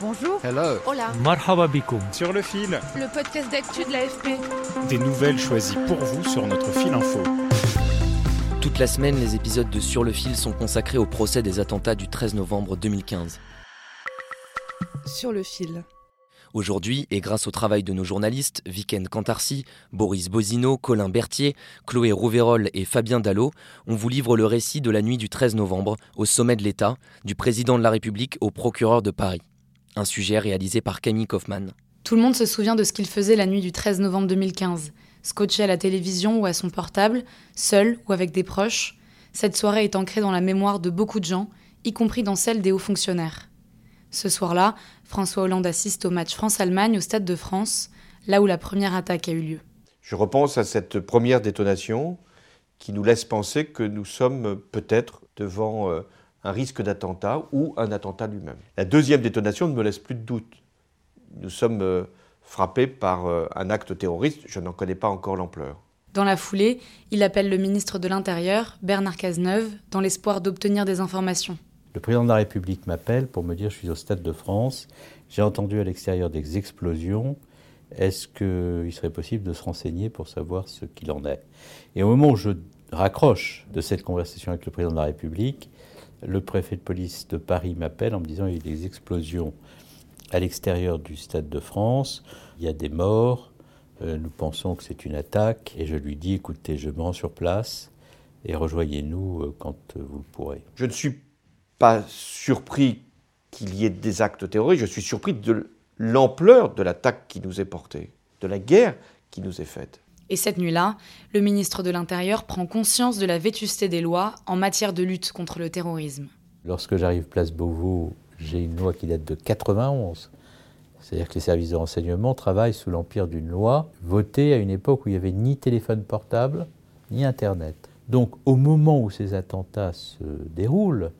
Bonjour. Hello. Hola. Marhaba bikoum. Sur le fil, Le podcast d'actu de l'AFP. des nouvelles choisies pour vous sur notre fil info. Toute la semaine, les épisodes de Sur le fil sont consacrés au procès des attentats du 13 novembre 2015. Sur le fil. Aujourd'hui, et grâce au travail de nos journalistes, Viken Cantarcy, Boris Bozino, Colin Berthier, Chloé Rouverol et Fabien Dallot, on vous livre le récit de la nuit du 13 novembre, au sommet de l'État, du président de la République au procureur de Paris. Un sujet réalisé par Camille Kaufmann. Tout le monde se souvient de ce qu'il faisait la nuit du 13 novembre 2015. Scotché à la télévision ou à son portable, seul ou avec des proches, cette soirée est ancrée dans la mémoire de beaucoup de gens, y compris dans celle des hauts fonctionnaires. Ce soir-là, François Hollande assiste au match France-Allemagne au Stade de France, là où la première attaque a eu lieu. Je repense à cette première détonation qui nous laisse penser que nous sommes peut-être devant euh, un risque d'attentat ou un attentat lui-même. La deuxième détonation ne me laisse plus de doute. Nous sommes euh, frappés par euh, un acte terroriste, je n'en connais pas encore l'ampleur. Dans la foulée, il appelle le ministre de l'Intérieur, Bernard Cazeneuve, dans l'espoir d'obtenir des informations. Le président de la République m'appelle pour me dire je suis au Stade de France, j'ai entendu à l'extérieur des explosions, est-ce qu'il serait possible de se renseigner pour savoir ce qu'il en est? Et au moment où je raccroche de cette conversation avec le président de la République, le préfet de police de Paris m'appelle en me disant il y a eu des explosions à l'extérieur du Stade de France, il y a des morts, euh, nous pensons que c'est une attaque, et je lui dis écoutez, je me rends sur place et rejoignez-nous euh, quand vous le pourrez. Je ne suis pas surpris qu'il y ait des actes terroristes, je suis surpris de l'ampleur de l'attaque qui nous est portée, de la guerre qui nous est faite. Et cette nuit-là, le ministre de l'Intérieur prend conscience de la vétusté des lois en matière de lutte contre le terrorisme. Lorsque j'arrive place Beauvau, j'ai une loi qui date de 91. C'est-à-dire que les services de renseignement travaillent sous l'empire d'une loi votée à une époque où il n'y avait ni téléphone portable, ni Internet. Donc au moment où ces attentats se déroulent,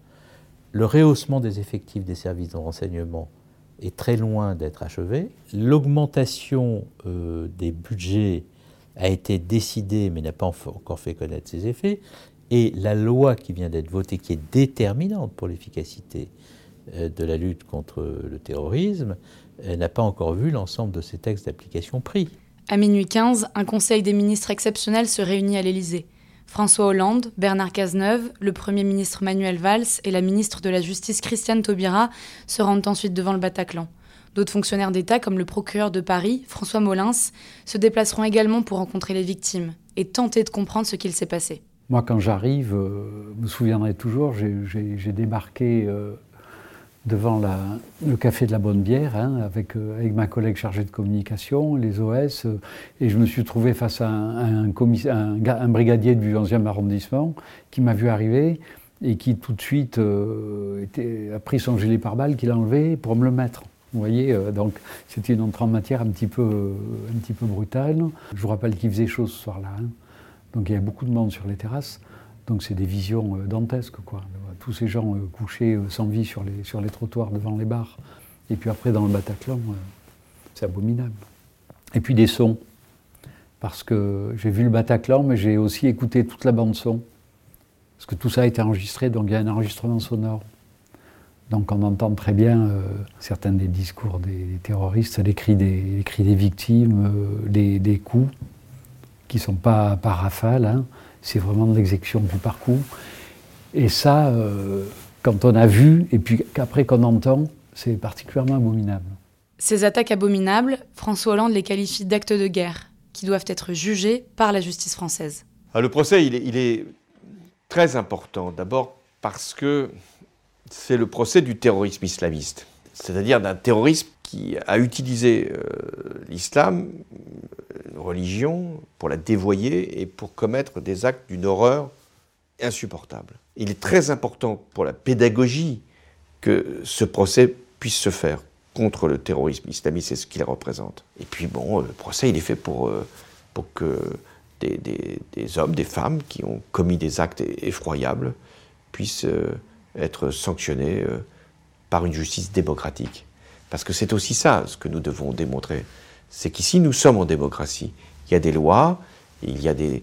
le rehaussement des effectifs des services de renseignement est très loin d'être achevé. L'augmentation euh, des budgets a été décidée mais n'a pas encore fait connaître ses effets. Et la loi qui vient d'être votée, qui est déterminante pour l'efficacité euh, de la lutte contre le terrorisme, euh, n'a pas encore vu l'ensemble de ces textes d'application pris. À minuit 15, un conseil des ministres exceptionnel se réunit à l'Élysée. François Hollande, Bernard Cazeneuve, le Premier ministre Manuel Valls et la ministre de la Justice Christiane Taubira se rendent ensuite devant le Bataclan. D'autres fonctionnaires d'État, comme le procureur de Paris, François Molins, se déplaceront également pour rencontrer les victimes et tenter de comprendre ce qu'il s'est passé. Moi, quand j'arrive, euh, vous vous souviendrez toujours, j'ai- débarqué euh, devant le café de la Bonne Bière hein, avec, euh, avec ma collègue chargée de communication, les OS, euh, et je me suis trouvé face à un, brigadier du 11e arrondissement qui m'a vu arriver et qui tout de suite a pris son gilet pare-balles qu'il a enlevé pour me le mettre. Vous voyez, euh, donc c'était une entrée en matière un petit peu, un petit peu brutale. Je vous rappelle qu'il faisait chaud ce soir-là. hein. Donc il y a beaucoup de monde sur les terrasses. Donc c'est des visions euh, dantesques, quoi. Tous ces gens euh, couchés sans vie sur les, sur les trottoirs devant les bars. Et puis après dans le Bataclan, c'est abominable. Et puis des sons. Parce que j'ai vu le Bataclan, mais j'ai aussi écouté toute la bande son. Parce que tout ça a été enregistré, donc il y a un enregistrement sonore. Donc on entend très bien euh, certains des discours des, des terroristes, les cris des, les cris des victimes, euh, des, des coups qui ne sont pas par rafale, hein. c'est vraiment de l'exécution coup par coup. Et ça, euh, quand on a vu, et puis qu'après qu'on entend, c'est particulièrement abominable. Ces attaques abominables, François Hollande les qualifie d'actes de guerre, qui doivent être jugés par la justice française. Ah, le procès, il est, il est très important. D'abord parce que c'est le procès du terrorisme islamiste, c'est-à-dire d'un terrorisme qui a utilisé euh, l'islam, une religion, pour la dévoyer et pour commettre des actes d'une horreur insupportable. Il est très important pour la pédagogie que ce procès puisse se faire contre le terrorisme islamiste, c'est ce qu'il représente. Et puis bon, le procès, il est fait pour, euh, pour que des, des, hommes, des femmes qui ont commis des actes effroyables puissent euh, être sanctionnés euh, par une justice démocratique. Parce que c'est aussi ça ce que nous devons démontrer. C'est qu'ici, nous sommes en démocratie. Il y a des lois, il y a des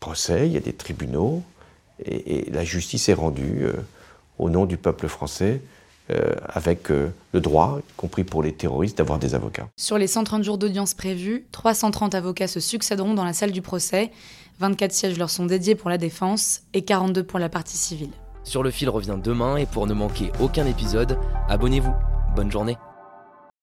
procès, il y a des tribunaux, et, la justice est rendue au nom du peuple français euh, avec euh, le droit, y compris pour les terroristes, d'avoir des avocats. Sur les 130 jours d'audience prévus, 330 avocats se succéderont dans la salle du procès. 24 sièges leur sont dédiés pour la défense et 42 pour la partie civile. Sur le fil revient demain et pour ne manquer aucun épisode, abonnez-vous. Bonne journée.